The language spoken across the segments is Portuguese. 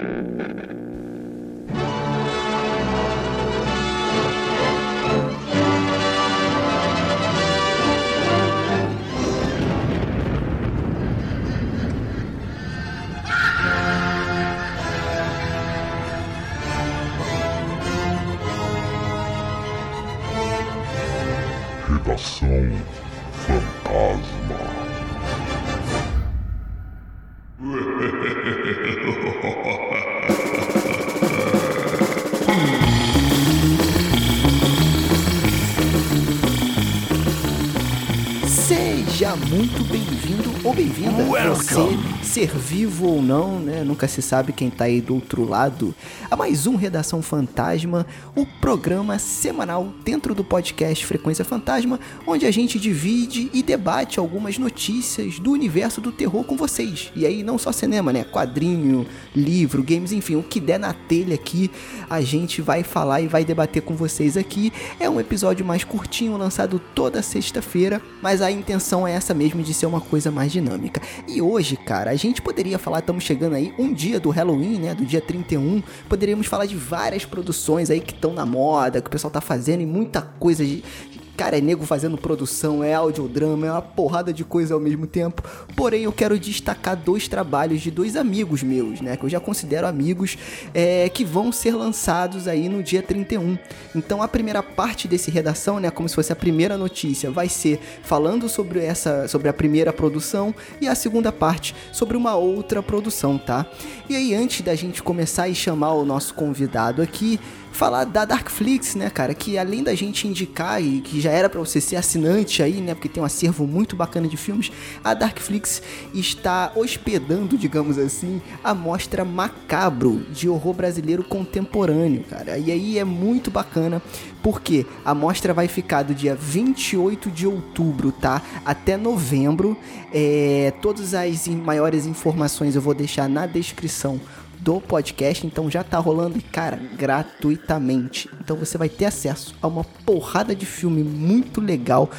Mm-hmm. Seja muito bem-vindo ou bem-vinda. Você, ser vivo ou não, né? Nunca se sabe quem tá aí do outro lado. A mais um Redação Fantasma, o programa semanal dentro do podcast Frequência Fantasma, onde a gente divide e debate algumas notícias do universo do terror com vocês. E aí, não só cinema, né? Quadrinho, livro, games, enfim, o que der na telha aqui, a gente vai falar e vai debater com vocês aqui. É um episódio mais curtinho, lançado toda sexta-feira, mas a intenção é essa mesmo de ser uma coisa mais dinâmica. E hoje, cara, a gente poderia falar, estamos chegando aí um dia do Halloween, né, do dia 31, poderíamos falar de várias produções aí que estão na moda, que o pessoal tá fazendo e muita coisa de Cara, é nego fazendo produção, é audiodrama, é uma porrada de coisa ao mesmo tempo. Porém, eu quero destacar dois trabalhos de dois amigos meus, né? Que eu já considero amigos, é, que vão ser lançados aí no dia 31. Então, a primeira parte desse redação, né? Como se fosse a primeira notícia, vai ser falando sobre essa, sobre a primeira produção e a segunda parte sobre uma outra produção, tá? E aí, antes da gente começar e chamar o nosso convidado aqui, falar da Darkflix, né, cara? Que além da gente indicar e que já era para você ser assinante aí, né? Porque tem um acervo muito bacana de filmes, a Darkflix está hospedando, digamos assim, a mostra Macabro de horror brasileiro contemporâneo, cara. E aí é muito bacana porque a mostra vai ficar do dia 28 de outubro, tá? Até novembro. É, todas as maiores informações eu vou deixar na descrição do podcast, então já tá rolando, cara, gratuitamente. Então você vai ter acesso a uma porrada de filme muito legal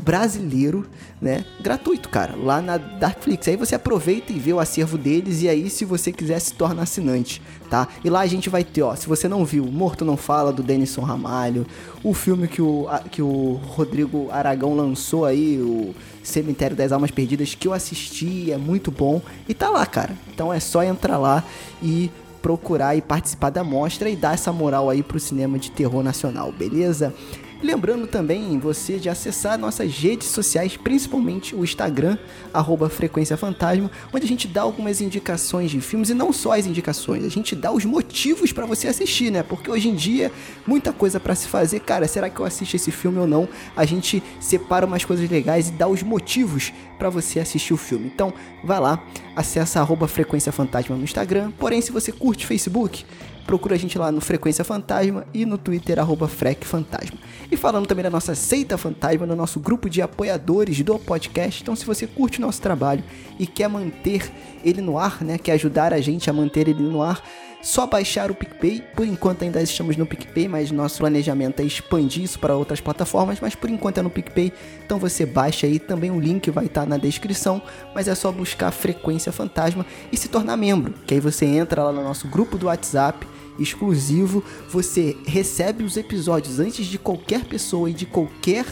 brasileiro, né? Gratuito, cara, lá na Darkflix. Aí você aproveita e vê o acervo deles e aí se você quiser se torna assinante, tá? E lá a gente vai ter, ó, se você não viu, Morto Não Fala do Denison Ramalho, o filme que o, que o Rodrigo Aragão lançou aí, o Cemitério das Almas Perdidas, que eu assisti, é muito bom. E tá lá, cara. Então é só entrar lá e procurar e participar da mostra e dar essa moral aí pro cinema de terror nacional, beleza? Lembrando também você de acessar nossas redes sociais, principalmente o Instagram, arroba Frequência Fantasma, onde a gente dá algumas indicações de filmes e não só as indicações, a gente dá os motivos para você assistir, né? Porque hoje em dia, muita coisa para se fazer, cara, será que eu assisto esse filme ou não? A gente separa umas coisas legais e dá os motivos para você assistir o filme. Então, vai lá, acessa arroba Frequência Fantasma no Instagram. Porém, se você curte Facebook, procura a gente lá no Frequência Fantasma e no Twitter, arroba Frec Fantasma. E falando também da nossa Seita Fantasma, no nosso grupo de apoiadores do podcast. Então, se você curte o nosso trabalho e quer manter ele no ar, né? Quer ajudar a gente a manter ele no ar, só baixar o PicPay. Por enquanto ainda estamos no PicPay, mas nosso planejamento é expandir isso para outras plataformas, mas por enquanto é no PicPay. Então você baixa aí, também o link vai estar na descrição, mas é só buscar Frequência Fantasma e se tornar membro, que aí você entra lá no nosso grupo do WhatsApp exclusivo, você recebe os episódios antes de qualquer pessoa e de qualquer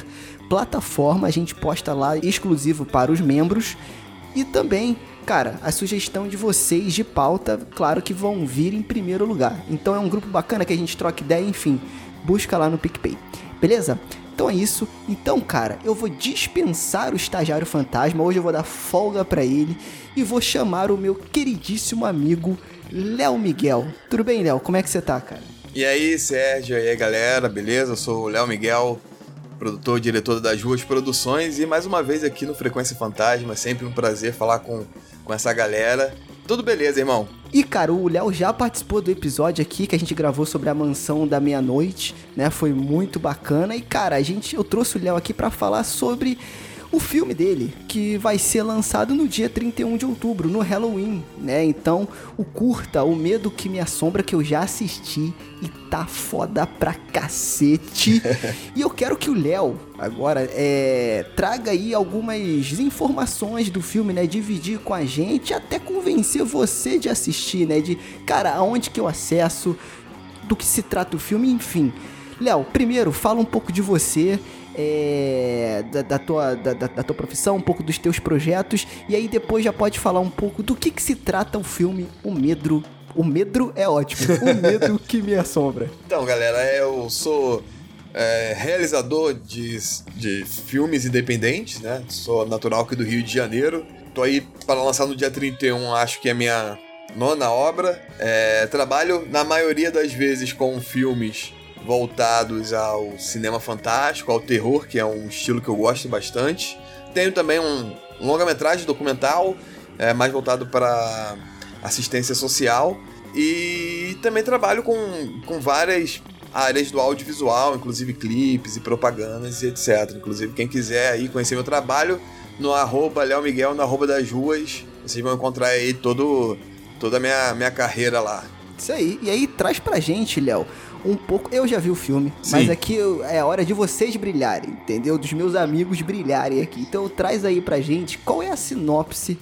plataforma, a gente posta lá exclusivo para os membros e também cara, a sugestão de vocês de pauta, claro que vão vir em primeiro lugar. Então é um grupo bacana que a gente troca ideia, enfim, busca lá no PicPay. Beleza? Então é isso. Então, cara, eu vou dispensar o estagiário fantasma. Hoje eu vou dar folga para ele e vou chamar o meu queridíssimo amigo Léo Miguel. Tudo bem, Léo? Como é que você tá, cara? E aí, Sérgio, e aí, galera, beleza? Eu sou o Léo Miguel, produtor e diretor das Ruas Produções, e mais uma vez aqui no Frequência Fantasma, sempre um prazer falar com, com essa galera. Tudo beleza, irmão? E cara, o Léo já participou do episódio aqui que a gente gravou sobre a mansão da meia-noite, né? Foi muito bacana. E cara, a gente eu trouxe o Léo aqui para falar sobre o filme dele, que vai ser lançado no dia 31 de outubro, no Halloween, né? Então, o curta, O Medo que Me Assombra, que eu já assisti e tá foda pra cacete. e eu quero que o Léo, agora, é, traga aí algumas informações do filme, né? Dividir com a gente, até convencer você de assistir, né? De, cara, aonde que eu acesso, do que se trata o filme, enfim. Léo, primeiro, fala um pouco de você é, da, da, tua, da, da, tua profissão, um pouco dos teus projetos, e aí depois já pode falar um pouco do que, que se trata o filme O Medro. O Medro é ótimo, o medo que me assombra. Então, galera, eu sou é, realizador de, de filmes independentes, né? Sou natural aqui do Rio de Janeiro. Tô aí para lançar no dia 31, acho que é a minha nona obra. É, trabalho, na maioria das vezes, com filmes voltados ao cinema fantástico, ao terror, que é um estilo que eu gosto bastante. Tenho também um longa-metragem documental, é, mais voltado para assistência social. E também trabalho com, com várias áreas do audiovisual, inclusive clipes e propagandas e etc. Inclusive, quem quiser aí conhecer meu trabalho, no arroba Léo Miguel, no arroba das ruas, vocês vão encontrar aí todo, toda a minha, minha carreira lá. Isso aí. E aí, traz pra gente, Léo, um pouco. Eu já vi o filme, Sim. mas aqui é a hora de vocês brilharem, entendeu? Dos meus amigos brilharem aqui. Então traz aí pra gente qual é a sinopse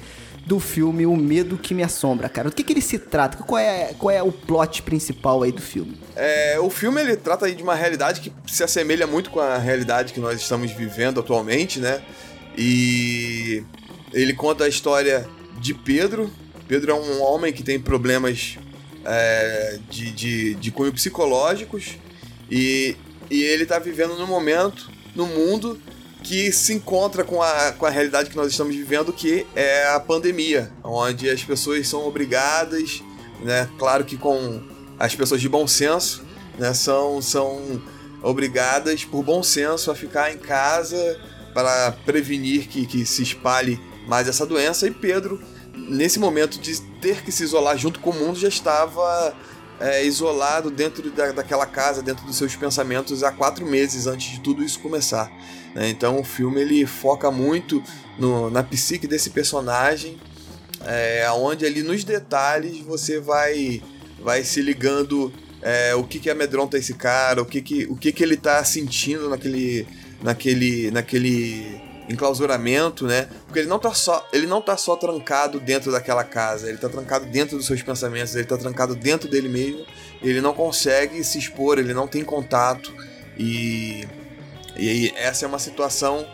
do filme O Medo que Me Assombra, cara. Do que, que ele se trata? Qual é, qual é o plot principal aí do filme? É, o filme ele trata aí de uma realidade que se assemelha muito com a realidade que nós estamos vivendo atualmente, né? E ele conta a história de Pedro. Pedro é um homem que tem problemas é, de, de, de cunho psicológicos e, e ele está vivendo no momento, no mundo, que se encontra com a, com a realidade que nós estamos vivendo, que é a pandemia, onde as pessoas são obrigadas, né, claro que com as pessoas de bom senso, né, são, são obrigadas por bom senso a ficar em casa para prevenir que, que se espalhe mais essa doença. E Pedro nesse momento de ter que se isolar junto com o mundo, já estava é, isolado dentro da, daquela casa, dentro dos seus pensamentos há quatro meses antes de tudo isso começar. Né? Então o filme ele foca muito no, na psique desse personagem, é, onde ali nos detalhes você vai, vai se ligando é, o que, que amedronta esse cara, o que, que, o que, que ele está sentindo naquele, naquele, naquele enclausuramento, né? Porque ele não tá só, ele não tá só trancado dentro daquela casa, ele tá trancado dentro dos seus pensamentos, ele tá trancado dentro dele mesmo. Ele não consegue se expor, ele não tem contato e e essa é uma situação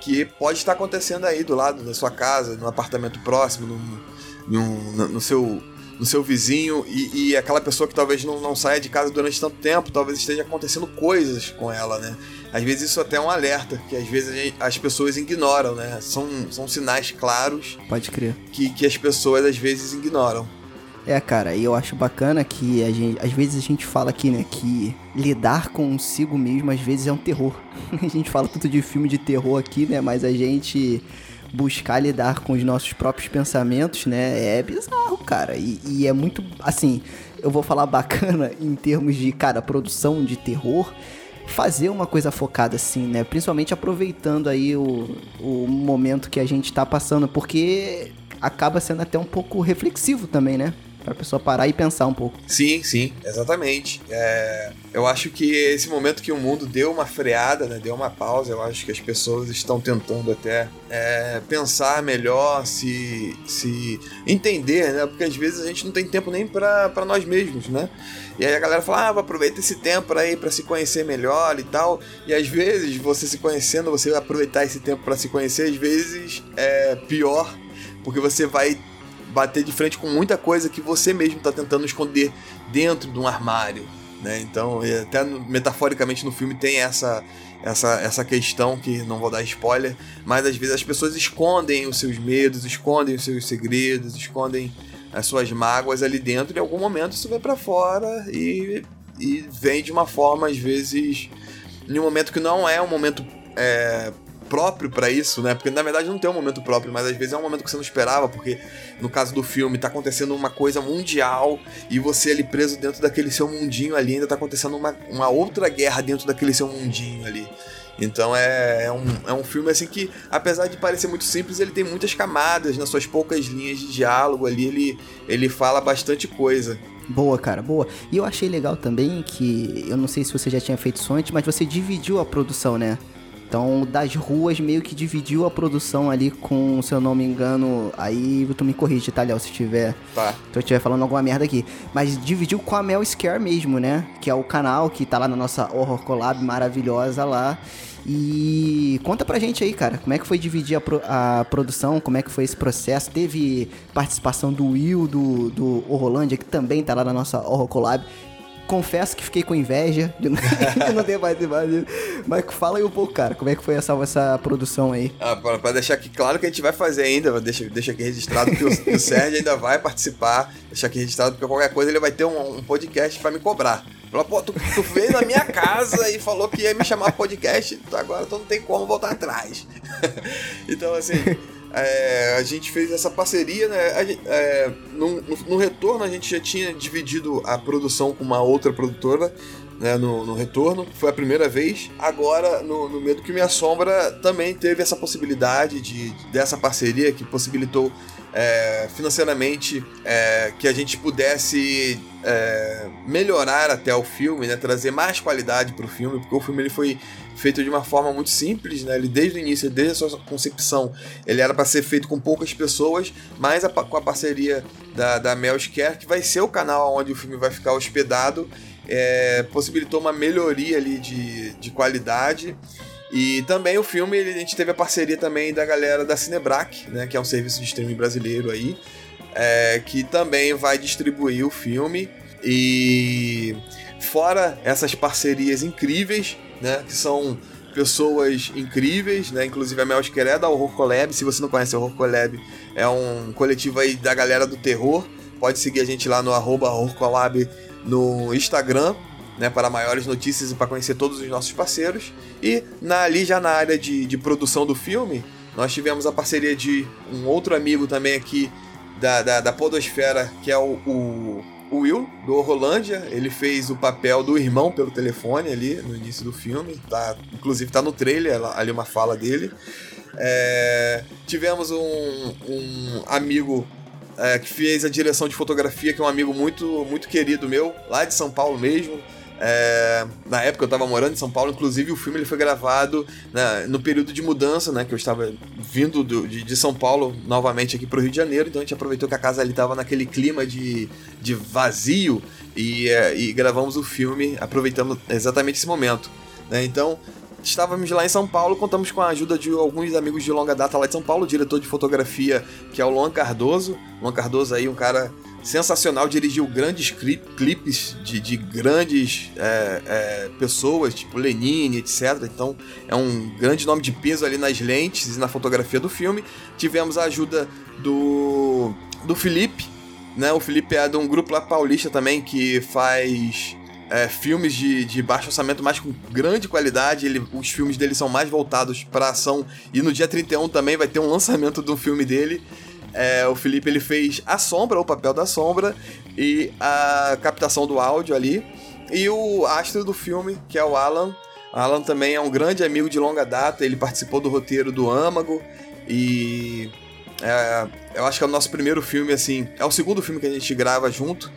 que pode estar acontecendo aí do lado da sua casa, no apartamento próximo, no, no, no seu no seu vizinho e, e, aquela pessoa que talvez não, não saia de casa durante tanto tempo, talvez esteja acontecendo coisas com ela, né? Às vezes isso até é um alerta, que às vezes as pessoas ignoram, né? São, são sinais claros. Pode crer. Que, que as pessoas às vezes ignoram. É, cara, e eu acho bacana que a gente, às vezes a gente fala aqui, né, que lidar consigo mesmo às vezes é um terror. a gente fala tudo de filme de terror aqui, né, mas a gente buscar lidar com os nossos próprios pensamentos, né, é bizarro, cara. E, e é muito, assim, eu vou falar bacana em termos de, cara, produção de terror fazer uma coisa focada assim, né? Principalmente aproveitando aí o, o momento que a gente tá passando, porque acaba sendo até um pouco reflexivo também, né? Pra pessoa parar e pensar um pouco. Sim, sim, exatamente. É, eu acho que esse momento que o mundo deu uma freada, né, deu uma pausa, eu acho que as pessoas estão tentando até é, pensar melhor, se, se entender, né? Porque às vezes a gente não tem tempo nem para nós mesmos, né? E aí a galera fala, ah, aproveita esse tempo aí para se conhecer melhor e tal. E às vezes você se conhecendo, você aproveitar esse tempo para se conhecer, às vezes é pior, porque você vai bater de frente com muita coisa que você mesmo está tentando esconder dentro de um armário. Né? Então, até metaforicamente no filme tem essa, essa, essa questão que não vou dar spoiler, mas às vezes as pessoas escondem os seus medos, escondem os seus segredos, escondem as suas mágoas ali dentro, em algum momento isso vai para fora e, e vem de uma forma, às vezes, em um momento que não é um momento é, próprio para isso, né? Porque na verdade não tem um momento próprio, mas às vezes é um momento que você não esperava, porque no caso do filme tá acontecendo uma coisa mundial e você ali preso dentro daquele seu mundinho ali, ainda tá acontecendo uma, uma outra guerra dentro daquele seu mundinho ali. Então é, é, um, é um filme assim que, apesar de parecer muito simples, ele tem muitas camadas nas suas poucas linhas de diálogo ali, ele, ele fala bastante coisa. Boa, cara, boa. E eu achei legal também que, eu não sei se você já tinha feito isso antes, mas você dividiu a produção, né? Então, das ruas meio que dividiu a produção ali com, se eu não me engano, aí tu me corrige, tá, Léo, se tiver. Tá. Se eu estiver falando alguma merda aqui. Mas dividiu com a Mel Scare mesmo, né? Que é o canal que tá lá na nossa Horror Collab maravilhosa lá. E conta pra gente aí, cara, como é que foi dividir a, pro, a produção, como é que foi esse processo? Teve participação do Will, do, do Horrorlândia, que também tá lá na nossa Horror Collab confesso que fiquei com inveja de não ter participado Mas fala aí um pouco, cara, como é que foi essa, essa produção aí? Ah, pra, pra deixar aqui claro que a gente vai fazer ainda, deixa, deixa aqui registrado que o, o Sérgio ainda vai participar, deixa aqui registrado, porque qualquer coisa ele vai ter um, um podcast pra me cobrar. Falou, pô, tu, tu, veio na minha casa e falou que ia me chamar podcast, agora tu não tem como voltar atrás. então, assim, é, a gente fez essa parceria, né? É, no, no, no, retorno a gente já tinha dividido a produção com uma outra produtora. Né, no, no retorno, foi a primeira vez. Agora, no, no Medo que Me Assombra, também teve essa possibilidade de, dessa parceria que possibilitou é, financeiramente é, que a gente pudesse é, melhorar até o filme, né, trazer mais qualidade para o filme, porque o filme ele foi feito de uma forma muito simples, né, ele desde o início, desde a sua concepção, ele era para ser feito com poucas pessoas, mas a, com a parceria da, da Mel Scare, que vai ser o canal onde o filme vai ficar hospedado, é, possibilitou uma melhoria ali de, de qualidade. E também o filme, a gente teve a parceria também da galera da Cinebrac, né, que é um serviço de streaming brasileiro aí, é, que também vai distribuir o filme. E fora essas parcerias incríveis, né, que são pessoas incríveis, né, inclusive a Mel Esqueré da Horror se você não conhece o Horror é um coletivo aí da galera do terror, pode seguir a gente lá no arroba no Instagram, né, para maiores notícias e para conhecer todos os nossos parceiros. E na, ali já na área de, de produção do filme, nós tivemos a parceria de um outro amigo também aqui da, da, da Podosfera, que é o, o, o Will, do Horrolândia. Ele fez o papel do irmão pelo telefone ali no início do filme. Tá, inclusive tá no trailer ali uma fala dele. É, tivemos um, um amigo é, que fez a direção de fotografia, que é um amigo muito, muito querido meu, lá de São Paulo mesmo. É, na época eu estava morando em São Paulo, inclusive o filme ele foi gravado né, no período de mudança, né? Que eu estava vindo do, de, de, São Paulo novamente aqui para o Rio de Janeiro, então a gente aproveitou que a casa ali estava naquele clima de, de vazio e, é, e gravamos o filme aproveitando exatamente esse momento. Né? Então estávamos lá em São Paulo, contamos com a ajuda de alguns amigos de longa data lá de São Paulo, o diretor de fotografia que é o Luan Cardoso. Luan Cardoso aí, um cara sensacional, dirigiu grandes clipes de, de grandes é, é, pessoas, tipo Lenine, etc. Então é um grande nome de peso ali nas lentes e na fotografia do filme. Tivemos a ajuda do, do Felipe, né? O Felipe é de um grupo lá paulista também que faz é, filmes de, de baixo orçamento, mas com grande qualidade. Ele, os filmes dele são mais voltados para ação. E no dia 31 também vai ter um lançamento do filme dele. É, o Felipe ele fez a sombra, o papel da sombra e a captação do áudio ali. E o astro do filme, que é o Alan. Alan também é um grande amigo de longa data, ele participou do roteiro do Âmago e é, eu acho que é o nosso primeiro filme, assim, é o segundo filme que a gente grava junto.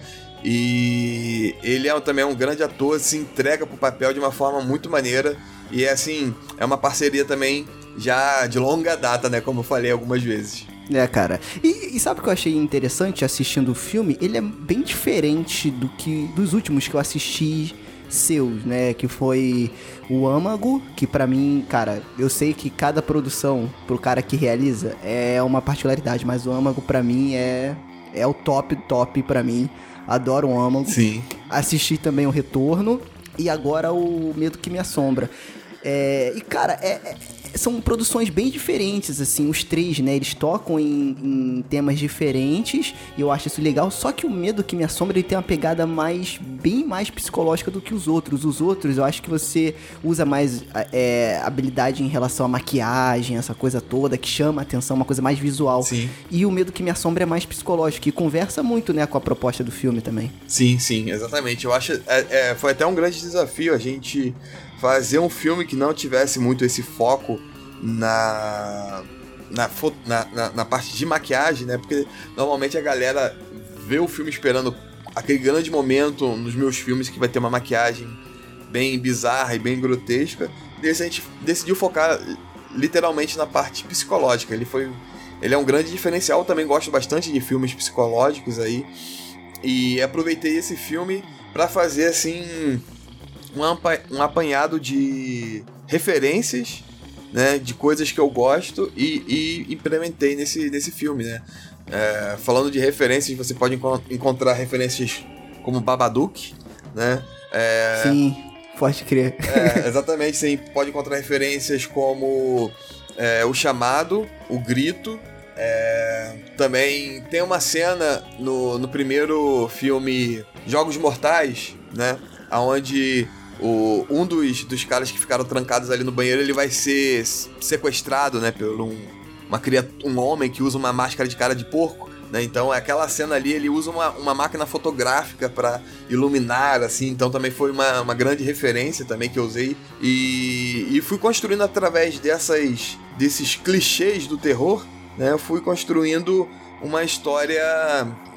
E ele é também um grande ator, se entrega pro papel de uma forma muito maneira. E é assim, é uma parceria também já de longa data, né? Como eu falei algumas vezes. É, cara. E, e, sabe o que eu achei interessante assistindo o filme? Ele é bem diferente do que dos últimos que eu assisti seus, né? Que foi o Âmago, que para mim, cara, eu sei que cada produção pro cara que realiza é uma particularidade, mas o Âmago para mim é é o top top para mim. Adoro o Âmago. Sim. Assisti também o Retorno e agora o Medo que me assombra. É, e cara, é, é são produções bem diferentes, assim, os três, né? Eles tocam em, em, temas diferentes e eu acho isso legal. Só que o Medo que Me Assombra ele tem uma pegada mais, bem mais psicológica do que os outros. Os outros, eu acho que você usa mais é, habilidade em relação à maquiagem, essa coisa toda, que chama a atenção, uma coisa mais visual. Sim. E o Medo que Me Assombra é mais psicológico e conversa muito, né, com a proposta do filme também. Sim, sim, exatamente. Eu acho. É, é, foi até um grande desafio a gente fazer um filme que não tivesse muito esse foco na na, na, na, na, parte de maquiagem, né? Porque normalmente a galera vê o filme esperando aquele grande momento nos meus filmes que vai ter uma maquiagem bem bizarra e bem grotesca. E a gente decidiu focar literalmente na parte psicológica. Ele foi. Ele é um grande diferencial. Eu também gosto bastante de filmes psicológicos aí. E aproveitei esse filme para fazer assim um, apanhado de referências, né, de coisas que eu gosto e, e implementei nesse, nesse filme, né. É, falando de referências, você pode enco encontrar referências como Babadook, né. É, Sim, pode crer. É, exatamente, sim. Pode encontrar referências como é, O Chamado, O Grito, é, também tem uma cena no, no primeiro filme Jogos Mortais, né? Onde o, um dos, dos caras que ficaram trancados ali no banheiro, ele vai ser sequestrado, né, por um, uma um homem que usa uma máscara de cara de porco. Né? Então, aquela cena ali, ele usa uma, uma máquina fotográfica para iluminar, assim. Então, também foi uma, uma grande referência também que eu usei. E, e fui construindo através dessas, desses clichês do terror, né? Eu fui construindo uma história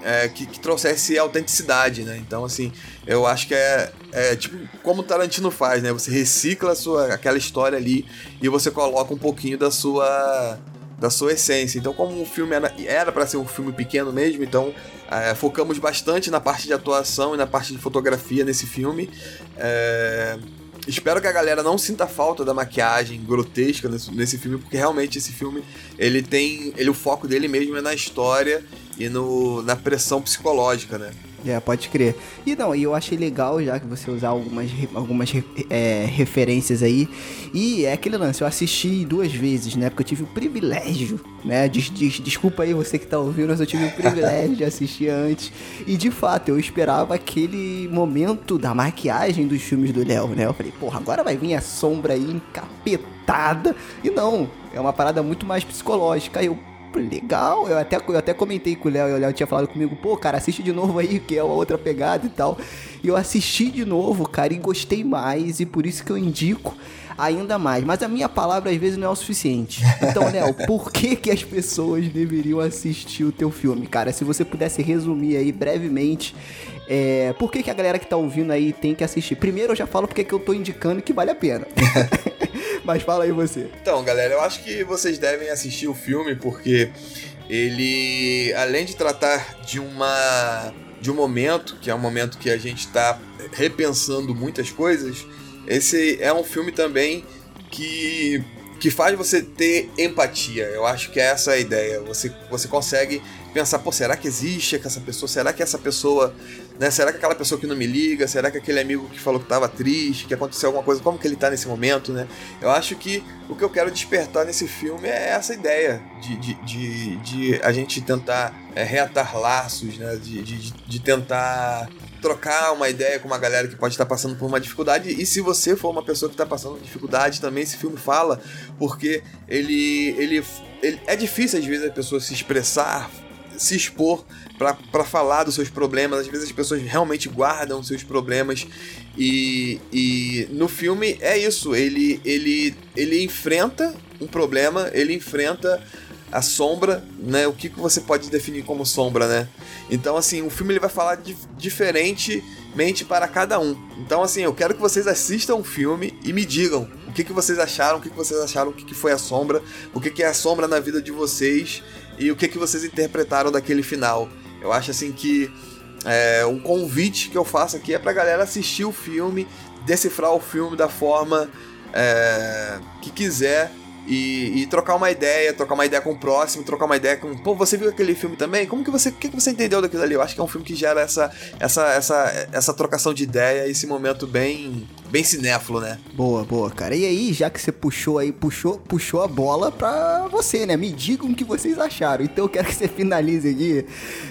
é, que, que, trouxesse autenticidade, né? Então, assim, eu acho que é, é, tipo como o Tarantino faz, né? Você recicla sua, aquela história ali e você coloca um pouquinho da sua da sua essência. Então, como o filme era para ser um filme pequeno mesmo, então é, focamos bastante na parte de atuação e na parte de fotografia nesse filme. É, espero que a galera não sinta falta da maquiagem grotesca nesse, nesse filme, porque realmente esse filme ele tem, ele o foco dele mesmo é na história e no, na pressão psicológica, né? É, pode crer. E não, e eu achei legal já que você usar algumas, algumas é, referências aí. E é aquele lance, eu assisti duas vezes, né? Porque eu tive o privilégio, né? Des, des, desculpa aí você que tá ouvindo, mas eu tive o privilégio de assistir antes. E de fato, eu esperava aquele momento da maquiagem dos filmes do Léo, né? Eu falei, porra, agora vai vir a sombra aí encapetada. E não, é uma parada muito mais psicológica. Aí eu legal. Eu até, eu até comentei com o Léo, e o Léo tinha falado comigo, pô, cara, assiste de novo aí, que é uma outra pegada e tal. E eu assisti de novo, cara, e gostei mais, e por isso que eu indico ainda mais. Mas a minha palavra às vezes não é o suficiente. Então, Léo, por que, que as pessoas deveriam assistir o teu filme, cara? Se você pudesse resumir aí brevemente é, por que, que a galera que tá ouvindo aí tem que assistir? Primeiro eu já falo porque que eu tô indicando que vale a pena. Mas fala aí você. Então, galera, eu acho que vocês devem assistir o filme porque ele, além de tratar de uma de um momento, que é um momento que a gente está repensando muitas coisas, esse é um filme também que que faz você ter empatia. Eu acho que é essa a ideia. Você, você consegue pensar, pô, será que existe essa pessoa? Será que essa pessoa, né? Será que aquela pessoa que não me liga? Será que aquele amigo que falou que tava triste, que aconteceu alguma coisa, como que ele tá nesse momento, né? Eu acho que o que eu quero despertar nesse filme é essa ideia de, de, de, de a gente tentar é, reatar laços, né? De, de, de tentar trocar uma ideia com uma galera que pode estar passando por uma dificuldade. E se você for uma pessoa que está passando dificuldade, também esse filme fala, porque ele, ele, ele é difícil às vezes a pessoa se expressar, se expor para falar dos seus problemas. Às vezes as pessoas realmente guardam seus problemas e, e no filme é isso. Ele, ele, ele enfrenta um problema, ele enfrenta a sombra, né? O que, que você pode definir como sombra, né? Então, assim, o filme ele vai falar diferentemente para cada um. Então, assim, eu quero que vocês assistam o filme e me digam o que, que vocês acharam, o que, que vocês acharam, o que, que foi a sombra, o que, que é a sombra na vida de vocês e o que, que vocês interpretaram daquele final. Eu acho, assim, que é, um convite que eu faço aqui é pra galera assistir o filme, decifrar o filme da forma é, que quiser e, e, trocar uma ideia, trocar uma ideia com o próximo, trocar uma ideia com. Pô, você viu aquele filme também? Como que você. O que, que você entendeu daquilo ali? Eu acho que é um filme que gera essa, essa, essa, essa trocação de ideia, esse momento bem bem cinéfilo, né? Boa, boa, cara. E aí, já que você puxou aí, puxou, puxou a bola pra você, né? Me digam o que vocês acharam. Então eu quero que você finalize aqui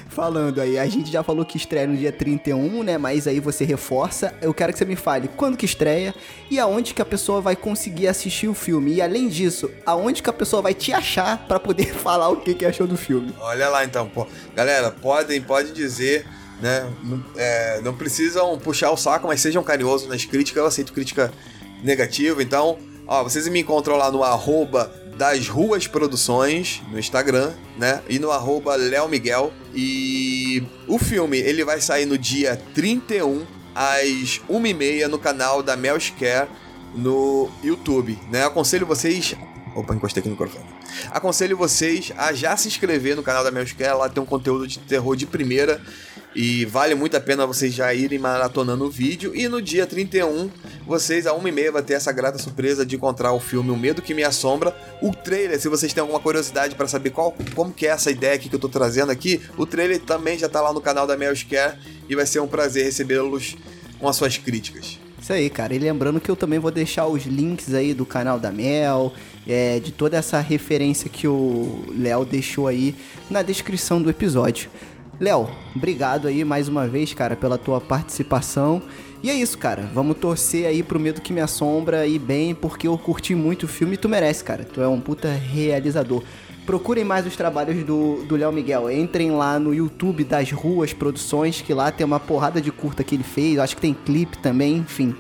falando aí. A gente já falou que estreia no dia 31, né? Mas aí você reforça. Eu quero que você me fale quando que estreia e aonde que a pessoa vai conseguir assistir o filme. E além disso, aonde que a pessoa vai te achar para poder falar o que, que achou do filme. Olha lá então, pô. Galera, podem, pode dizer né? Não, é, não precisam puxar o saco, mas sejam carinhosos nas críticas. Eu aceito crítica negativa. Então, ó, vocês me encontram lá no arroba das Ruas Produções no Instagram, né? E no arroba Léo Miguel. E o filme, ele vai sair no dia 31, às 1h30, no canal da Melshcare no YouTube, né? Aconselho vocês... Opa, encostei aqui no microfone. Aconselho vocês a já se inscrever no canal da Melshcare, lá tem um conteúdo de terror de primeira e vale muito a pena vocês já irem maratonando o vídeo. E no dia 31, vocês, a 1h30, vai ter essa grata surpresa de encontrar o filme O Medo Que Me Assombra. O trailer, se vocês têm alguma curiosidade para saber qual, como que é essa ideia que eu tô trazendo aqui, o trailer também já tá lá no canal da Mel e vai ser um prazer recebê-los com as suas críticas. Isso aí, cara. E lembrando que eu também vou deixar os links aí do canal da Mel, é, de toda essa referência que o Léo deixou aí na descrição do episódio. Léo, obrigado aí mais uma vez, cara, pela tua participação. E é isso, cara. Vamos torcer aí pro Medo que Me Assombra e bem, porque eu curti muito o filme e tu merece, cara. Tu é um puta realizador. Procurem mais os trabalhos do Léo Miguel. Entrem lá no YouTube das Ruas Produções, que lá tem uma porrada de curta que ele fez. Acho que tem clipe também, enfim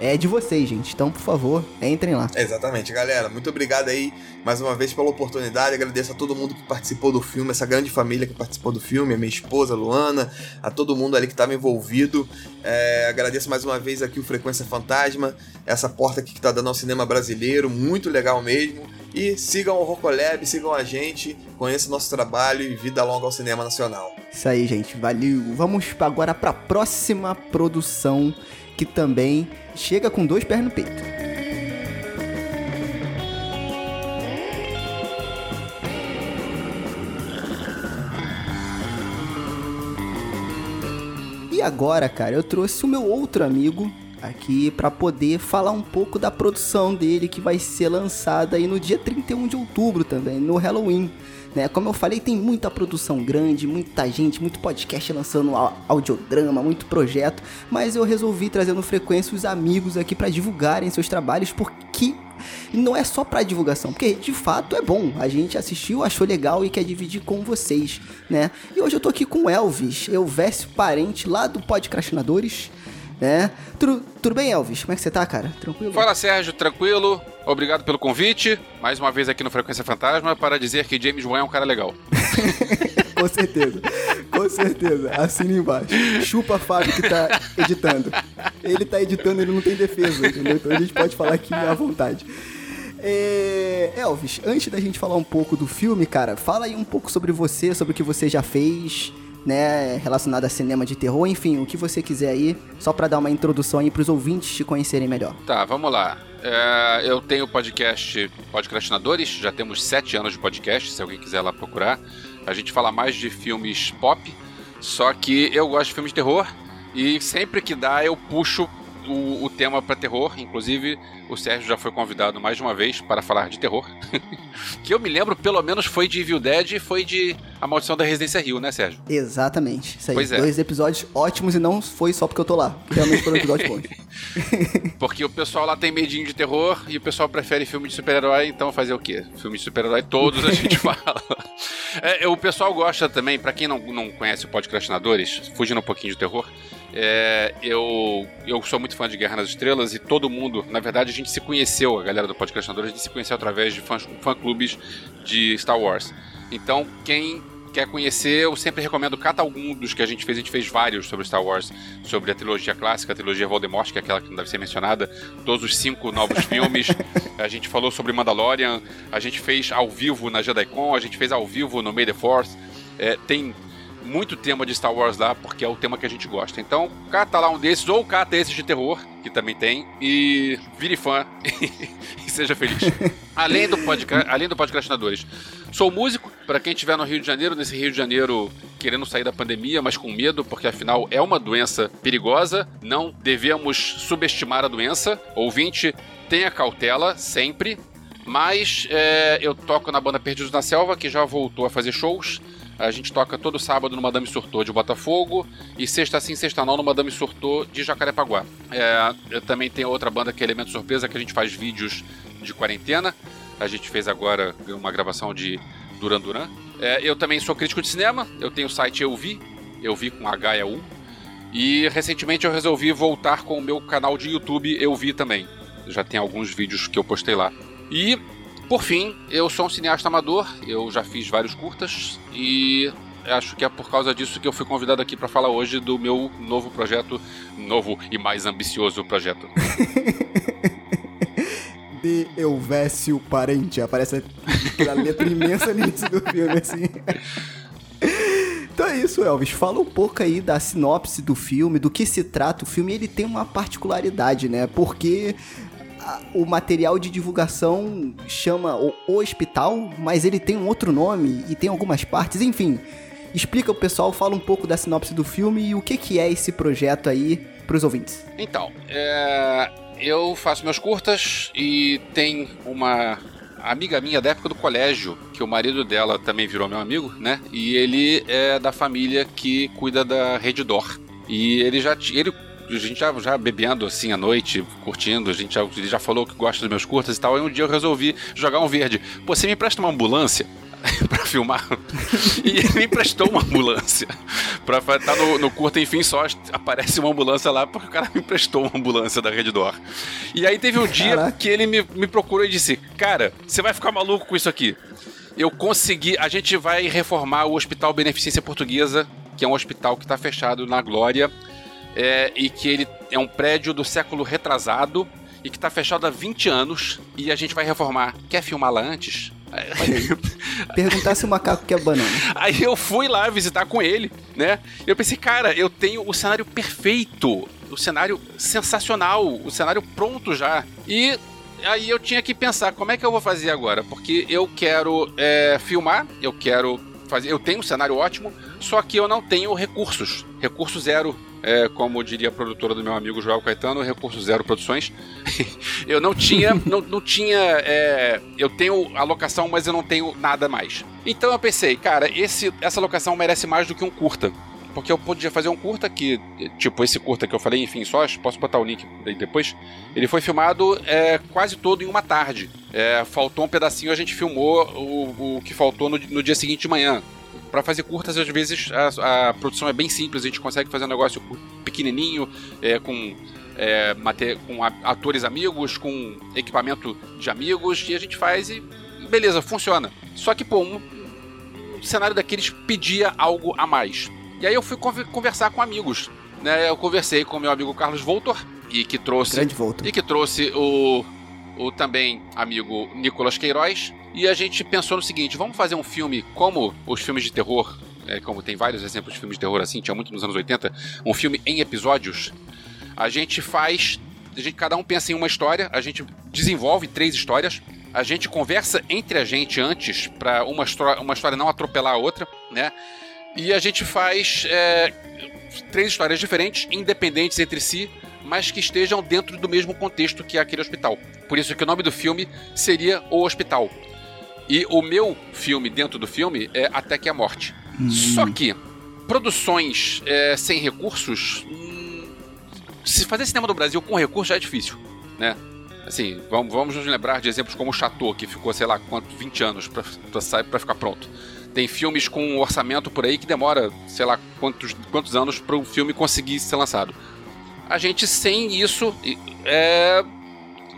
é de vocês, gente. Então, por favor, entrem lá. Exatamente, galera. Muito obrigado aí mais uma vez pela oportunidade. Agradeço a todo mundo que participou do filme, essa grande família que participou do filme, a minha esposa Luana, a todo mundo ali que estava envolvido. É, agradeço mais uma vez aqui o Frequência Fantasma, essa porta aqui que está dando ao cinema brasileiro, muito legal mesmo. E sigam o Rocolab, sigam a gente, conheçam nosso trabalho e vida longa ao cinema nacional. Isso aí, gente. Valeu. Vamos agora para a próxima produção que também chega com dois pés no peito. E agora, cara, eu trouxe o meu outro amigo aqui para poder falar um pouco da produção dele que vai ser lançada aí no dia 31 de outubro também, no Halloween. Né? Como eu falei, tem muita produção grande, muita gente, muito podcast lançando audiodrama, muito projeto, mas eu resolvi trazer no frequência os amigos aqui para divulgarem seus trabalhos, porque não é só para divulgação, porque de fato é bom. A gente assistiu, achou legal e quer dividir com vocês, né? E hoje eu tô aqui com Elvis, Elvésio Parente, lá do Podcastinadores né? Tudo, tudo bem, Elvis? Como é que você tá, cara? Tranquilo? Fala, Sérgio, tranquilo. Obrigado pelo convite. Mais uma vez aqui no Frequência Fantasma para dizer que James Wan é um cara legal. Com certeza. Com certeza. Assina embaixo. Chupa Fábio que tá editando. Ele tá editando, ele não tem defesa, entendeu? Então a gente pode falar aqui à vontade. É... Elvis, antes da gente falar um pouco do filme, cara, fala aí um pouco sobre você, sobre o que você já fez, né, relacionado a cinema de terror, enfim, o que você quiser aí, só para dar uma introdução aí pros ouvintes te conhecerem melhor. Tá, vamos lá. É, eu tenho podcast Podcastinadores, já temos sete anos de podcast, se alguém quiser lá procurar. A gente fala mais de filmes pop, só que eu gosto de filmes de terror e sempre que dá eu puxo o, o tema para terror. Inclusive, o Sérgio já foi convidado mais de uma vez para falar de terror. que eu me lembro, pelo menos, foi de Evil Dead e foi de A Maldição da Residência Rio, né, Sérgio? Exatamente. Isso aí. Pois é. Dois episódios ótimos e não foi só porque eu tô lá. Realmente foram episódios bons. porque o pessoal lá tem medinho de terror e o pessoal prefere filme de super-herói, então fazer o quê? Filme de super-herói todos a gente fala. É, o pessoal gosta também, para quem não, não conhece o Podcastinadores, fugindo um pouquinho de terror, é, eu, eu sou muito fã de Guerra nas Estrelas e todo mundo, na verdade, a gente se conheceu, a galera do Podcastinador, a gente se conheceu através de fã-clubes de Star Wars. Então, quem quer conhecer, eu sempre recomendo cada algum dos que a gente fez. A gente fez vários sobre Star Wars, sobre a trilogia clássica, a trilogia Voldemort, que é aquela que não deve ser mencionada, todos os cinco novos filmes. A gente falou sobre Mandalorian, a gente fez ao vivo na JediCon, a gente fez ao vivo no May the Force. É, tem muito tema de Star Wars lá, porque é o tema que a gente gosta. Então, cata lá um desses, ou cata esses de terror, que também tem, e vire fã e seja feliz. além, do podcast, além do Podcastinadores, sou músico, Para quem estiver no Rio de Janeiro, nesse Rio de Janeiro querendo sair da pandemia, mas com medo, porque afinal é uma doença perigosa, não devemos subestimar a doença. Ouvinte, tenha cautela sempre. Mas é, eu toco na banda Perdidos na Selva, que já voltou a fazer shows. A gente toca todo sábado no Madame Surtou de Botafogo e sexta sim, sexta não no Madame Surtou de Jacarepaguá. É, também tenho outra banda que é Elemento Surpresa, que a gente faz vídeos de quarentena. A gente fez agora uma gravação de Duran Duran. É, eu também sou crítico de cinema, eu tenho o site Eu Vi, Eu Vi com H e U. E recentemente eu resolvi voltar com o meu canal de YouTube Eu Vi também. Já tem alguns vídeos que eu postei lá. E por fim, eu sou um cineasta amador, eu já fiz vários curtas e acho que é por causa disso que eu fui convidado aqui para falar hoje do meu novo projeto, novo e mais ambicioso projeto. de Elvésio Parente, aparece aquela letra imensa no início do filme, assim. Então é isso, Elvis. Fala um pouco aí da sinopse do filme, do que se trata o filme. Ele tem uma particularidade, né? Porque o material de divulgação chama o, Hospital, mas ele tem um outro nome e tem algumas partes, enfim. Explica o pessoal, fala um pouco da sinopse do filme e o que, que é esse projeto aí para os ouvintes. Então, é, eu faço meus curtas e tem uma amiga minha da época do colégio, que o marido dela também virou meu amigo, né? E ele é da família que cuida da Reddor. E ele já ele a gente já, já bebendo assim à noite, curtindo, a gente já, ele já falou que gosta dos meus curtas e tal. E um dia eu resolvi jogar um verde. Pô, você me empresta uma ambulância? para filmar. e ele me emprestou uma ambulância. Pra estar tá no, no curta, enfim, só aparece uma ambulância lá porque o cara me emprestou uma ambulância da Redditor. E aí teve um dia Caraca. que ele me, me procurou e disse: Cara, você vai ficar maluco com isso aqui. Eu consegui. A gente vai reformar o Hospital Beneficência Portuguesa, que é um hospital que está fechado na Glória é, e que ele é um prédio do século retrasado e que está fechado há 20 anos e a gente vai reformar. Quer filmar lá antes? Perguntar se o macaco quer banana. Aí eu fui lá visitar com ele, né? Eu pensei, cara, eu tenho o cenário perfeito, o cenário sensacional, o cenário pronto já. E aí eu tinha que pensar como é que eu vou fazer agora, porque eu quero é, filmar, eu quero fazer, eu tenho um cenário ótimo, só que eu não tenho recursos, recurso zero é, como diria a produtora do meu amigo Joel Caetano, Recurso Zero Produções. eu não tinha, não, não tinha, é, eu tenho alocação, mas eu não tenho nada mais. Então eu pensei, cara, esse, essa locação merece mais do que um curta. Porque eu podia fazer um curta que, tipo, esse curta que eu falei, enfim, só posso botar o link aí depois. Ele foi filmado é, quase todo em uma tarde. É, faltou um pedacinho, a gente filmou o, o que faltou no, no dia seguinte de manhã para fazer curtas, às vezes a, a, produção é bem simples, a gente consegue fazer um negócio pequenininho, é, com, é, com atores amigos, com equipamento de amigos, e a gente faz e beleza, funciona. Só que, pô, um, um cenário daqueles pedia algo a mais. E aí eu fui conversar com amigos. Né? Eu conversei com meu amigo Carlos Voltor, e que trouxe. Grande Voltor. E que trouxe o, o também amigo Nicolas Queiroz, e a gente pensou no seguinte: vamos fazer um filme como os filmes de terror, é, como tem vários exemplos de filmes de terror assim, tinha muito nos anos 80, um filme em episódios. A gente faz. A gente, cada um pensa em uma história, a gente desenvolve três histórias, a gente conversa entre a gente antes para uma, uma história não atropelar a outra, né? E a gente faz é, três histórias diferentes, independentes entre si, mas que estejam dentro do mesmo contexto que aquele hospital. Por isso que o nome do filme seria O Hospital. E o meu filme dentro do filme é Até que a Morte. Hum. Só que produções é, sem recursos. Hum, se fazer cinema no Brasil com recursos já é difícil, né? Assim, vamos, vamos nos lembrar de exemplos como o Chateau, que ficou, sei lá, quanto, 20 anos pra, pra, pra ficar pronto. Tem filmes com um orçamento por aí que demora, sei lá, quantos, quantos anos para o filme conseguir ser lançado. A gente, sem isso, é,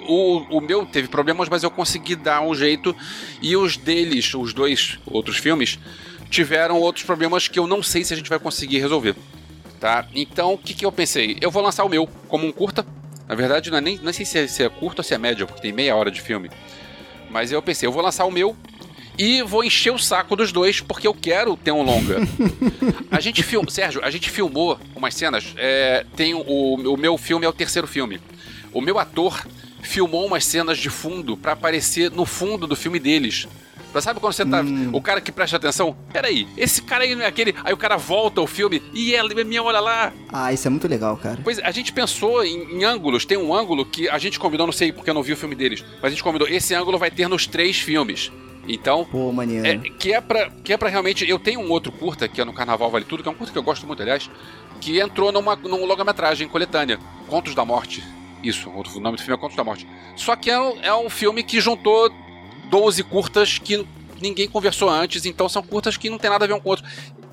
o, o meu teve problemas, mas eu consegui dar um jeito. E os deles, os dois outros filmes, tiveram outros problemas que eu não sei se a gente vai conseguir resolver. Tá? Então, o que, que eu pensei? Eu vou lançar o meu como um curta. Na verdade, não, é nem, não sei se é, se é curto ou se é médio, porque tem meia hora de filme. Mas eu pensei, eu vou lançar o meu e vou encher o saco dos dois porque eu quero ter um longa. a gente filmou, Sérgio, a gente filmou umas cenas. É, tem o, o meu filme é o terceiro filme. O meu ator filmou umas cenas de fundo para aparecer no fundo do filme deles. Sabe quando você tá. Hum. O cara que presta atenção, peraí, esse cara aí não é aquele. Aí o cara volta ao filme e ela, minha, olha lá. Ah, isso é muito legal, cara. Pois a gente pensou em, em, ângulos. Tem um ângulo que a gente combinou, não sei porque eu não vi o filme deles, mas a gente combinou. Esse ângulo vai ter nos três filmes. Então, Pô, maneiro. É, que, é pra, que é pra realmente. Eu tenho um outro curta, que é no Carnaval Vale Tudo, que é um curta que eu gosto muito, aliás, que entrou numa, numa longa-metragem coletânea Contos da Morte. Isso, o nome do filme é Contos da Morte. Só que é um, é um filme que juntou 12 curtas que ninguém conversou antes, então são curtas que não tem nada a ver um com o outro.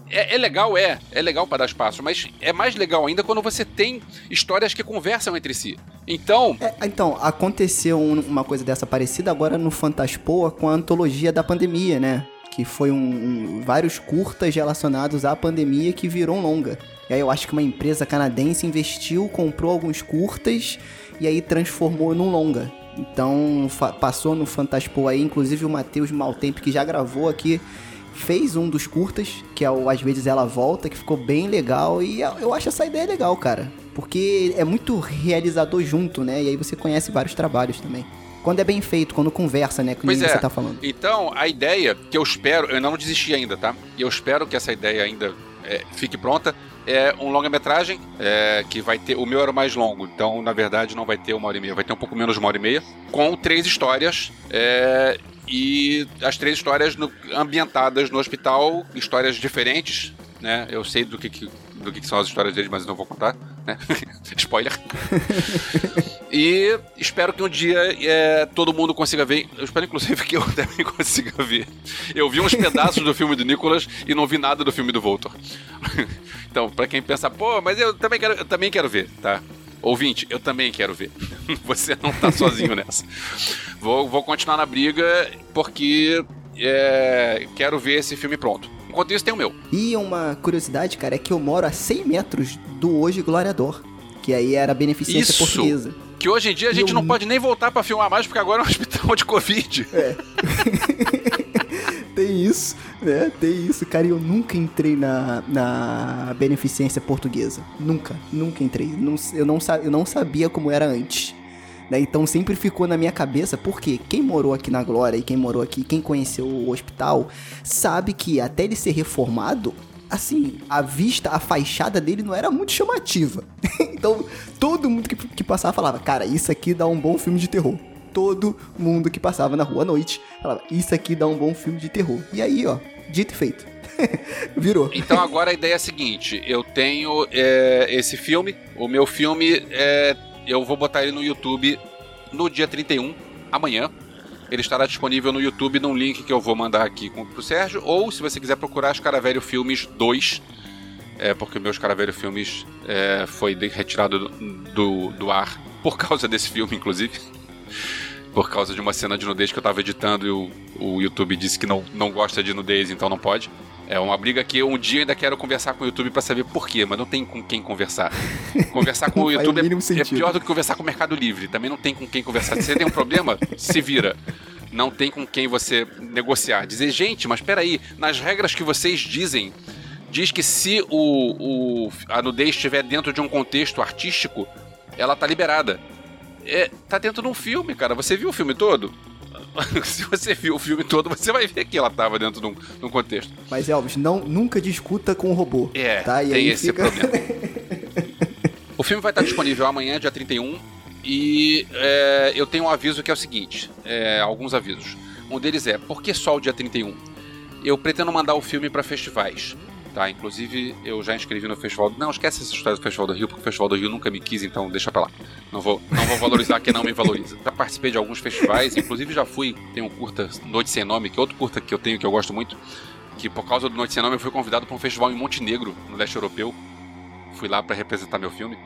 É, é, legal, é. É legal para dar espaço, mas é mais legal ainda quando você tem histórias que conversam entre si. Então. É, então, aconteceu uma coisa dessa parecida agora no Fantaspoa com a antologia da pandemia, né? Que foi um, um, vários curtas relacionados à pandemia que virou longa. E aí eu acho que uma empresa canadense investiu, comprou alguns curtas e aí transformou num longa. Então passou no Fantaspoa aí, inclusive o Matheus Maltempo, que já gravou aqui fez um dos curtas, que é o Às vezes Ela Volta, que ficou bem legal. E eu acho essa ideia legal, cara. Porque é muito realizador junto, né? E aí você conhece vários trabalhos também. Quando é bem feito, quando conversa, né? Com pois é. você tá falando. Então, a ideia que eu espero, eu não desisti ainda, tá? E eu espero que essa ideia ainda é, fique pronta. É um longa-metragem é, que vai ter. O meu era o mais longo, então na verdade não vai ter uma hora e meia, vai ter um pouco menos de uma hora e meia, com três histórias. É, e as três histórias no, ambientadas no hospital, histórias diferentes, né? Eu sei do que, que do que, que, são as histórias deles, mas não vou contar, né? Spoiler. e espero que um dia é, todo mundo consiga ver. Eu espero, inclusive, que eu também consiga ver. Eu vi uns pedaços do filme do Nicolas e não vi nada do filme do Voltor. então, para quem pensa, pô, mas eu também quero, eu também quero ver, tá? Ouvinte, eu também quero ver. Você não tá sozinho nessa. Vou, vou continuar na briga porque é, quero ver esse filme pronto. Enquanto isso, tem o meu. E uma curiosidade, cara, é que eu moro a 100 metros do Hoje Gloriador, que aí era a beneficência isso. portuguesa. Que hoje em dia a gente eu... não pode nem voltar para filmar mais, porque agora é um hospital de Covid. É. tem isso, né? Tem isso, cara. Eu nunca entrei na, na beneficência portuguesa. Nunca, nunca entrei. Não, eu, não, eu não sabia como era antes. Né? Então sempre ficou na minha cabeça, porque quem morou aqui na Glória e quem morou aqui, quem conheceu o hospital, sabe que até ele ser reformado, assim, a vista, a fachada dele não era muito chamativa. então todo mundo que, que passava falava, cara, isso aqui dá um bom filme de terror todo mundo que passava na rua à noite falava: Isso aqui dá um bom filme de terror. E aí, ó, dito e feito. Virou. Então agora a ideia é a seguinte: eu tenho é, esse filme, o meu filme, é, eu vou botar ele no YouTube no dia 31, amanhã. Ele estará disponível no YouTube num link que eu vou mandar aqui com, pro Sérgio. Ou se você quiser procurar os Caravelho Filmes 2, é, porque meus Caravelho Filmes é, foi retirado do, do, do ar por causa desse filme, inclusive por causa de uma cena de nudez que eu tava editando e o, o YouTube disse que não, não gosta de nudez, então não pode. É uma briga que um dia ainda quero conversar com o YouTube para saber por quê, mas não tem com quem conversar. Conversar com o YouTube é, é, pior do que conversar com o Mercado Livre. Também não tem com quem conversar. Se você tem um problema, se vira. Não tem com quem você negociar. Dizer, gente, mas peraí, nas regras que vocês dizem, diz que se o, o, a nudez estiver dentro de um contexto artístico, ela tá liberada é, tá dentro de um filme, cara. Você viu o filme todo? Se você viu o filme todo, você vai ver que ela tava dentro de um, de um contexto. Mas, Elvis, não, nunca discuta com o robô. É, tá? e tem esse fica... problema. o filme vai estar disponível amanhã, dia 31. E é, eu tenho um aviso que é o seguinte: é, alguns avisos. Um deles é: por que só o dia 31? Eu pretendo mandar o filme para festivais tá? Inclusive, eu já inscrevi no Festival. Não, esquece essa história do Festival do Rio, porque o Festival do Rio nunca me quis, então deixa pra lá. Não vou, não vou valorizar quem não me valoriza. Já participei de alguns festivais, inclusive já fui. Tem um curta Noite Sem Nome, que é outro curta que eu tenho que eu gosto muito. Que por causa do Noite Sem Nome eu fui convidado para um festival em Montenegro, no leste europeu. Fui lá para representar meu filme.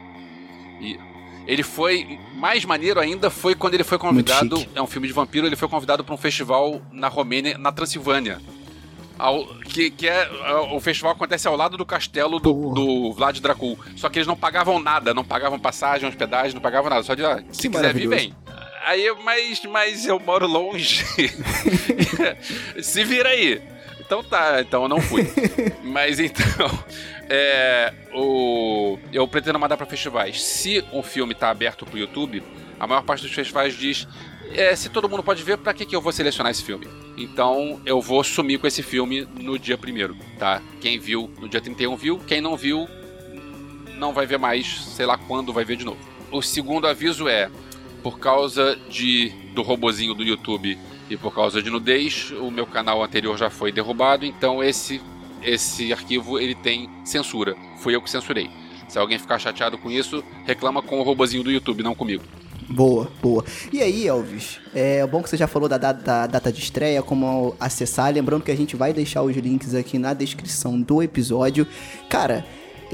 E ele foi mais maneiro ainda foi quando ele foi convidado, é um filme de vampiro, ele foi convidado para um festival na Romênia, na Transilvânia. Ao, que, que é. O festival acontece ao lado do castelo do, do Vlad Dracul. Só que eles não pagavam nada, não pagavam passagem, hospedagem, não pagavam nada. Só de, ah, se quiser vir, vem. Aí, mas, mas eu moro longe. se vira aí. Então tá, então eu não fui. mas então. É, o, eu pretendo mandar para festivais. Se um filme tá aberto pro YouTube, a maior parte dos festivais diz: é, se todo mundo pode ver, para que, que eu vou selecionar esse filme? Então eu vou sumir com esse filme no dia primeiro, tá? Quem viu no dia 31 viu, quem não viu não vai ver mais, sei lá quando vai ver de novo. O segundo aviso é por causa de do robozinho do YouTube e por causa de nudez, o meu canal anterior já foi derrubado, então esse esse arquivo ele tem censura. Fui eu que censurei. Se alguém ficar chateado com isso, reclama com o robozinho do YouTube, não comigo. Boa, boa. E aí, Elvis? É bom que você já falou da data, da data de estreia, como acessar. Lembrando que a gente vai deixar os links aqui na descrição do episódio. Cara,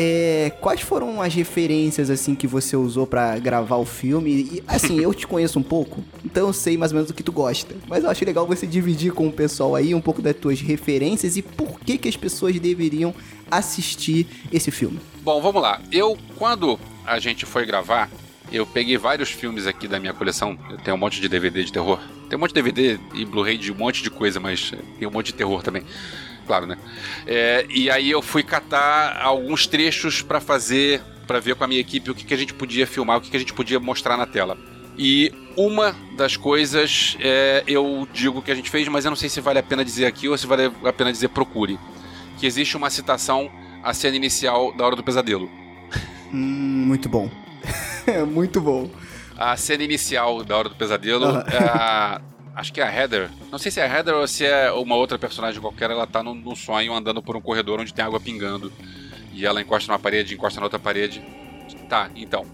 é, quais foram as referências assim que você usou para gravar o filme? E, assim, eu te conheço um pouco, então eu sei mais ou menos o que tu gosta. Mas eu acho legal você dividir com o pessoal aí um pouco das tuas referências e por que que as pessoas deveriam assistir esse filme. Bom, vamos lá. Eu quando a gente foi gravar, eu peguei vários filmes aqui da minha coleção. Eu tenho um monte de DVD de terror. Tem um monte de DVD e Blu-ray de um monte de coisa, mas tem um monte de terror também claro, né? É, e aí eu fui catar alguns trechos para fazer, para ver com a minha equipe o que, que a gente podia filmar, o que, que a gente podia mostrar na tela. E uma das coisas é, eu digo que a gente fez, mas eu não sei se vale a pena dizer aqui ou se vale a pena dizer procure. Que existe uma citação à cena inicial da Hora do Pesadelo. Hum, muito bom. muito bom. A cena inicial da Hora do Pesadelo, ah. Acho que é a Heather. Não sei se é a Heather ou se é uma outra personagem qualquer. Ela tá num, num sonho andando por um corredor onde tem água pingando. E ela encosta numa parede, encosta na outra parede. Tá, então.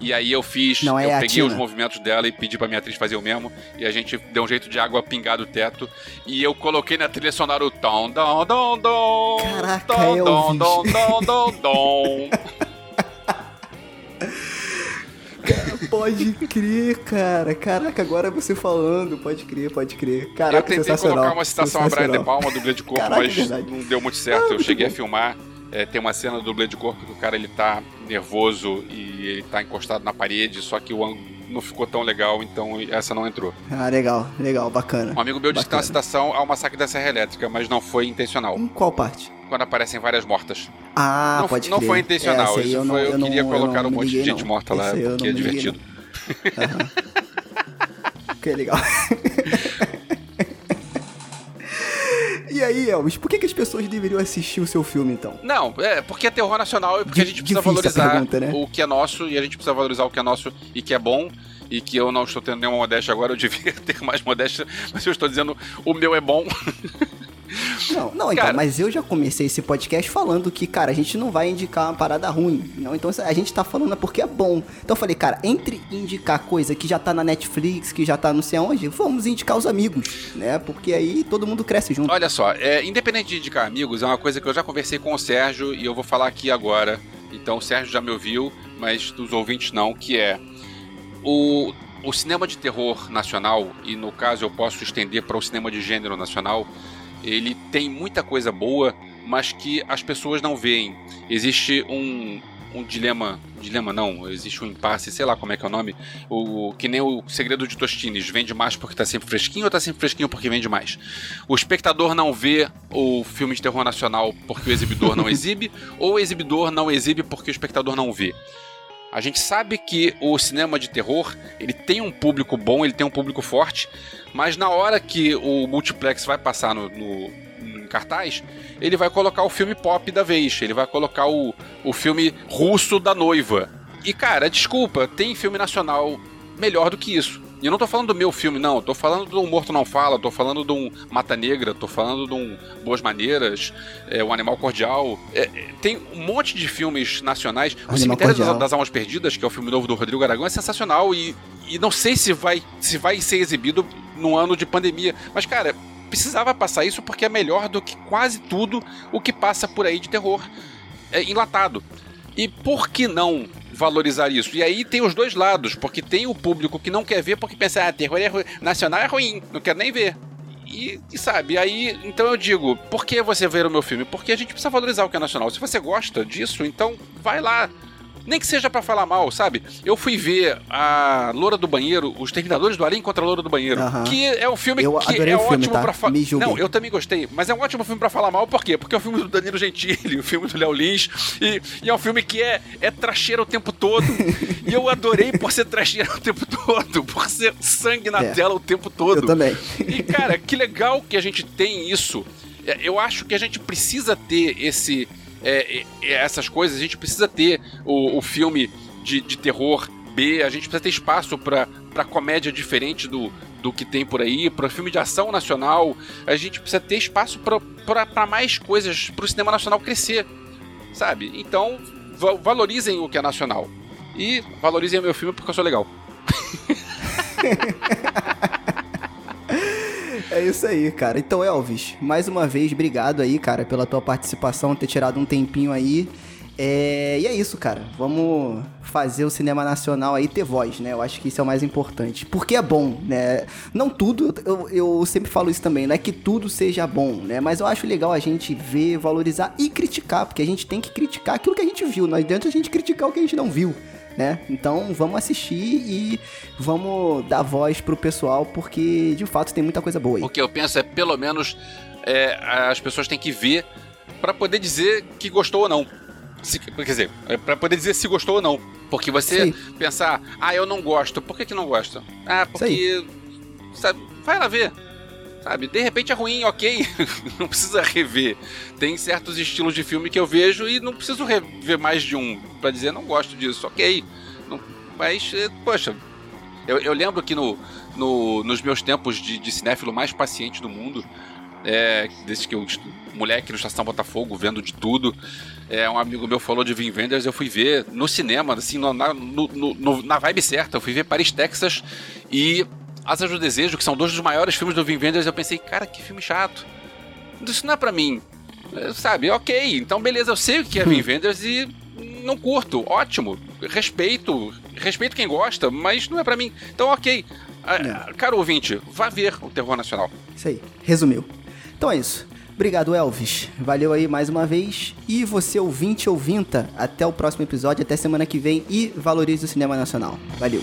E aí eu fiz, Não, é eu peguei Tina. os movimentos dela e pedi pra minha atriz fazer o mesmo. E a gente deu um jeito de água pingar do teto. E eu coloquei na trilha sonora o tom, dom, dom, dom. Caraca, dom, dom, dom, dom, dom, dom. Pode crer, cara. Caraca, agora você falando, pode crer, pode crer. Caraca, eu tentei colocar uma citação a Brian De. Palma, dublê de corpo, Caraca, mas verdade. não deu muito certo. Ah, eu cheguei bom. a filmar. é, tem uma cena do dublê de corpo que o cara ele tá nervoso e ele tá encostado na parede, só que o ângulo não ficou tão legal, então essa não entrou. Ah, legal, legal, bacana. Um amigo meu disse que tem uma Bacana. citação ao massacre da Serra Elétrica, mas não foi intencional. Em qual parte? Quando aparecem várias mortas. Ah, não, pode não crer. foi intencional. Isso eu, não, foi, eu, eu não- queria eu colocar um monte de gente morta lá, porque é liguei, divertido. Aham. que legal. e aí, Elvis, por que, que as pessoas deveriam assistir o seu filme, então? Não, é porque é terror nacional e porque a Di- gente precisa a valorizar pergunta, né? o que é nosso e a gente precisa valorizar o que é nosso e que é bom e que eu não estou tendo nenhuma modéstia agora, eu devia ter mais modéstia, mas eu estou dizendo o meu é bom. Não, não, então, Cara- mas eu já comecei esse podcast falando que, cara, a gente não vai indicar uma parada ruim. Não, então a gente tá falando é porque é bom. Então eu falei, cara, entre indicar coisa que já tá na Netflix, que já tá não sei aonde, vamos indicar os amigos, né? Porque aí todo mundo cresce junto. Olha só, é, independente de indicar amigos, é uma coisa que eu já conversei com o Sérgio e eu vou falar aqui agora. Então o Sérgio já me ouviu, mas dos ouvintes não, que é o, o cinema de terror nacional, e no caso eu posso estender para o cinema de gênero nacional, ele tem muita coisa boa, mas que as pessoas não veem. Existe um, um dilema, dilema não, existe um impasse, sei lá como é que é o nome, o, que nem o Segredo de Tostines, vende mais porque tá sempre fresquinho ou tá sempre fresquinho porque vende mais? O espectador não vê o filme de terror nacional porque o exibidor não exibe, ou o exibidor não exibe porque o espectador não vê. A gente sabe que o cinema de terror, ele tem um público bom, ele tem um público forte, mas na hora que o multiplex vai passar no, no- cartaz, ele vai colocar o filme pop da vez, ele vai colocar o, o filme russo da noiva. E cara, desculpa, tem filme nacional melhor do que isso. E eu não tô falando do meu filme, não. Eu tô falando de um Morto Não Fala, tô falando de um Mata Negra, tô falando de um Boas Maneiras, é, um Animal Cordial. É, é, tem um monte de filmes nacionais. O Animal Cemitério das, Cordial. das Almas Perdidas, que é o filme novo do Rodrigo Aragão, é sensacional. E, e não sei se vai, se vai ser exibido no ano de pandemia. Mas, cara, precisava passar isso porque é melhor do que quase tudo o que passa por aí de terror é, enlatado. E por que não valorizar isso? E aí tem os dois lados, porque tem o público que não quer ver porque pensa, ah, terror é ru- nacional é ruim, não quero nem ver. E, e sabe, aí, então eu digo, por que você ver o meu filme? Porque a gente precisa valorizar o que é nacional. Se você gosta disso, então vai lá, Nem que seja para falar mal, sabe? Eu fui ver a Loura do Banheiro, Os Terminadores do Além contra a Loura do Banheiro, que é um filme eu que é filme, ótimo tá? pra falar. Não, eu também gostei, mas é um ótimo filme para falar mal, por quê? Porque é o filme do Danilo Gentili, o filme do Léo Lins, e, e, é um filme que é, é tracheiro o tempo todo. e eu adorei por ser tracheiro o tempo todo, por ser sangue na É. tela o tempo todo. Eu também. E, cara, que legal que a gente tem isso. É, Eu acho que a gente precisa ter esse. É, é, essas coisas, a gente precisa ter o, o filme de, de terror B, a gente precisa ter espaço pra comédia diferente do, do que tem por aí, para filme de ação nacional, a gente precisa ter espaço pra mais coisas, pro cinema nacional crescer, sabe? Então, va- valorizem o que é nacional. E valorizem o meu filme porque eu sou legal. É isso aí, cara. Então, Elvis, mais uma vez, obrigado aí, cara, pela tua participação, ter tirado um tempinho aí. É... E é isso, cara. Vamos fazer o cinema nacional aí ter voz, né? Eu acho que isso é o mais importante. Porque é bom, né? Não tudo, eu, eu sempre falo isso também, não é que tudo seja bom, né? Mas eu acho legal a gente ver, valorizar e criticar, porque a gente tem que criticar aquilo que a gente viu. Não adianta a gente criticar o que a gente não viu. Né? Então vamos assistir e vamos dar voz pro pessoal, porque de fato tem muita coisa boa aí. O que eu penso é, pelo menos, é, as pessoas têm que ver pra poder dizer que gostou ou não. Se- quer dizer, é pra poder dizer se gostou ou não. Porque você Sim. pensar, ah, eu não gosto. Por que, que não gosta? Ah, porque. Sabe, vai lá ver. Sabe, de repente é ruim, ok. não precisa rever. Tem certos estilos de filme que eu vejo e não preciso rever mais de um pra dizer não gosto disso, ok. Não- mas, eh, poxa, eu, eu lembro que no, no- nos meus tempos de, de cinéfilo mais paciente do mundo, é, desde que eu moleque no Estação Botafogo, vendo de tudo, é, um amigo meu falou de Vin Wenders, eu fui ver no cinema, assim, no- na, no- no- na vibe certa, eu fui ver Paris, Texas e Asas do Desejo, que são dois dos maiores filmes do Vin Wenders, eu pensei, cara, que filme chato. Isso não é pra mim. É, Sabe, ok, então beleza, eu sei o que é Vin Wenders e não curto, ótimo, respeito, respeito quem gosta, mas não é pra mim. Então ok, Ah, caro ouvinte, vá ver o Terror Nacional. Isso aí, resumiu. Então é isso. Obrigado, Elvis. Valeu aí mais uma vez. E você, ouvinte ouvinta, até o próximo episódio, até semana que vem e valorize o cinema nacional. Valeu.